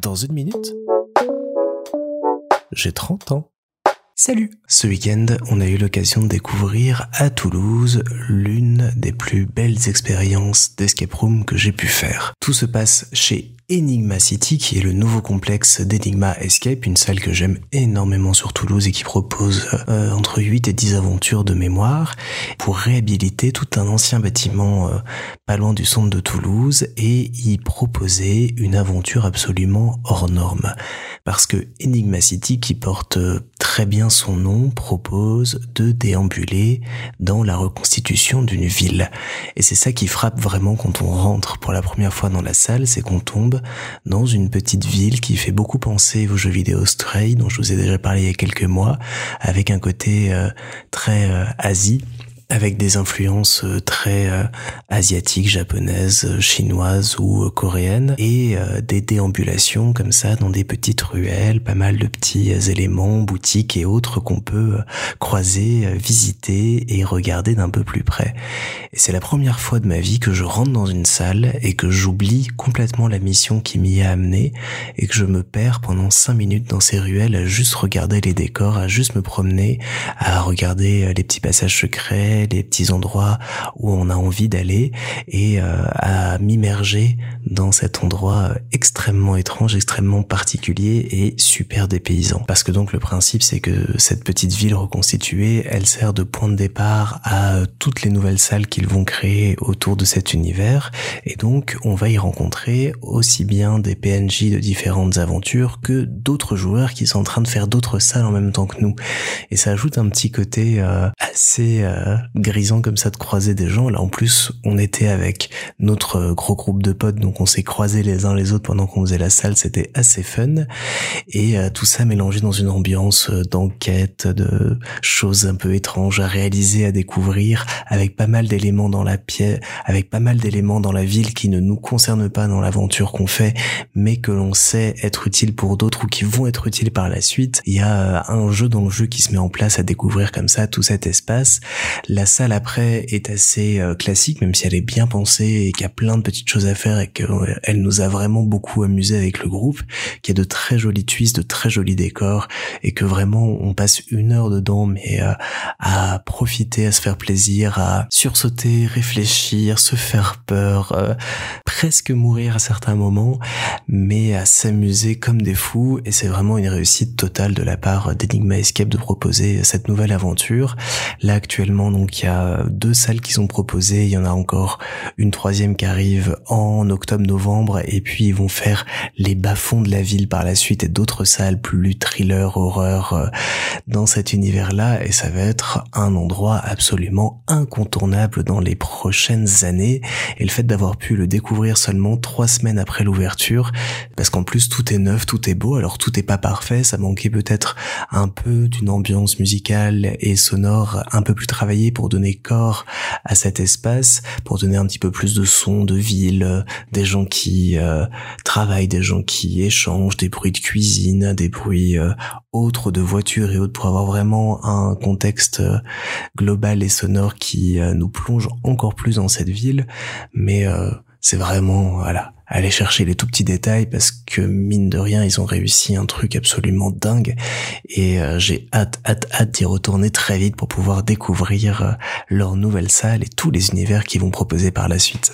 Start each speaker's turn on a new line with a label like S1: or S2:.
S1: Dans une minute, j'ai 30 ans.
S2: Salut
S1: Ce week-end, on a eu l'occasion de découvrir à Toulouse l'une des plus belles expériences d'escape room que j'ai pu faire. Tout se passe chez Enigma City, qui est le nouveau complexe d'Enigma Escape, une salle que j'aime énormément sur Toulouse et qui propose euh, entre 8 et 10 aventures de mémoire pour réhabiliter tout un ancien bâtiment euh, pas loin du centre de Toulouse et y proposer une aventure absolument hors norme. Parce que Enigma City, qui porte euh, très bien son nom, propose de déambuler dans la reconstitution d'une ville. Et c'est ça qui frappe vraiment quand on rentre pour la première fois dans la salle, c'est qu'on tombe dans une petite ville qui fait beaucoup penser aux jeux vidéo Stray dont je vous ai déjà parlé il y a quelques mois, avec un côté euh, très euh, Asie avec des influences euh, très euh, asiatiques, japonaises, euh, chinoises ou coréennes, et des déambulations comme ça dans des petites ruelles, pas mal de petits éléments, boutiques et autres qu'on peut croiser, visiter et regarder d'un peu plus près. Et c'est la première fois de ma vie que je rentre dans une salle et que j'oublie complètement la mission qui m'y a amené et que je me perds pendant cinq minutes dans ces ruelles à juste regarder les décors, à juste me promener, à regarder les petits passages secrets, des petits endroits où on a envie d'aller et euh, à m'immerger dans cet endroit extrêmement étrange, extrêmement particulier et super dépaysant. Parce que donc le principe c'est que cette petite ville reconstituée, elle sert de point de départ à toutes les nouvelles salles qu'ils vont créer autour de cet univers et donc on va y rencontrer aussi bien des PNJ de différentes aventures que d'autres joueurs qui sont en train de faire d'autres salles en même temps que nous. Et ça ajoute un petit côté euh, assez euh, grisant comme ça de croiser des gens. Là, en plus, on était avec notre euh, gros groupe de potes, donc on s'est croisés les uns les autres pendant qu'on faisait la salle. C'était assez fun. Et euh, tout ça mélangé dans une ambiance euh, d'enquête, de choses un peu étranges à réaliser, à découvrir, avec pas mal d'éléments dans la pièce, avec pas mal d'éléments dans la ville qui ne nous concernent pas dans l'aventure qu'on fait, mais que l'on sait être utile pour d'autres ou qui vont être utiles par la suite. Il y a un jeu dans le jeu qui se met en place à découvrir comme ça tout cet espace. Salle après est assez euh, classique, même si elle est bien pensée et qu'il y a plein de petites choses à faire et qu'elle euh, nous a vraiment beaucoup amusé avec le groupe, qu'il y a de très jolis twists, de très jolis décors et que vraiment on passe une heure dedans, mais euh, à profiter, à se faire plaisir, à sursauter, réfléchir, se faire peur, presque mourir à certains moments, mais à s'amuser comme des fous et c'est vraiment une réussite totale de la part d'Enigma Escape de proposer cette nouvelle aventure. Là actuellement donc il y a deux salles qui sont proposées, il y en a encore une troisième qui arrive en octobre-novembre, et puis ils vont faire les bas-fonds de la ville par la suite et d'autres salles plus thriller, horreur euh, dans cet univers-là, et ça va être un endroit absolument incontournable dans les prochaines années. Et le fait d'avoir pu le découvrir seulement trois semaines après l'ouverture, parce qu'en plus tout est neuf, tout est beau, alors tout est pas parfait, ça manquait peut-être un peu d'une ambiance musicale et sonore un peu plus travaillée pour donner corps à cet espace, pour donner un petit peu plus de son, de ville, des gens qui euh, travaillent, des gens qui échangent, des bruits de cuisine, des bruits euh, autres de voitures et autres, pour avoir vraiment un contexte euh, global et sonore qui nous plonge encore plus dans cette ville. Mais c'est vraiment, voilà, aller chercher les tout petits détails parce que mine de rien ils ont réussi un truc absolument dingue et euh, j'ai hâte hâte hâte d'y retourner très vite pour pouvoir découvrir euh, leur nouvelle salle et tous les univers qu'ils vont proposer par la suite.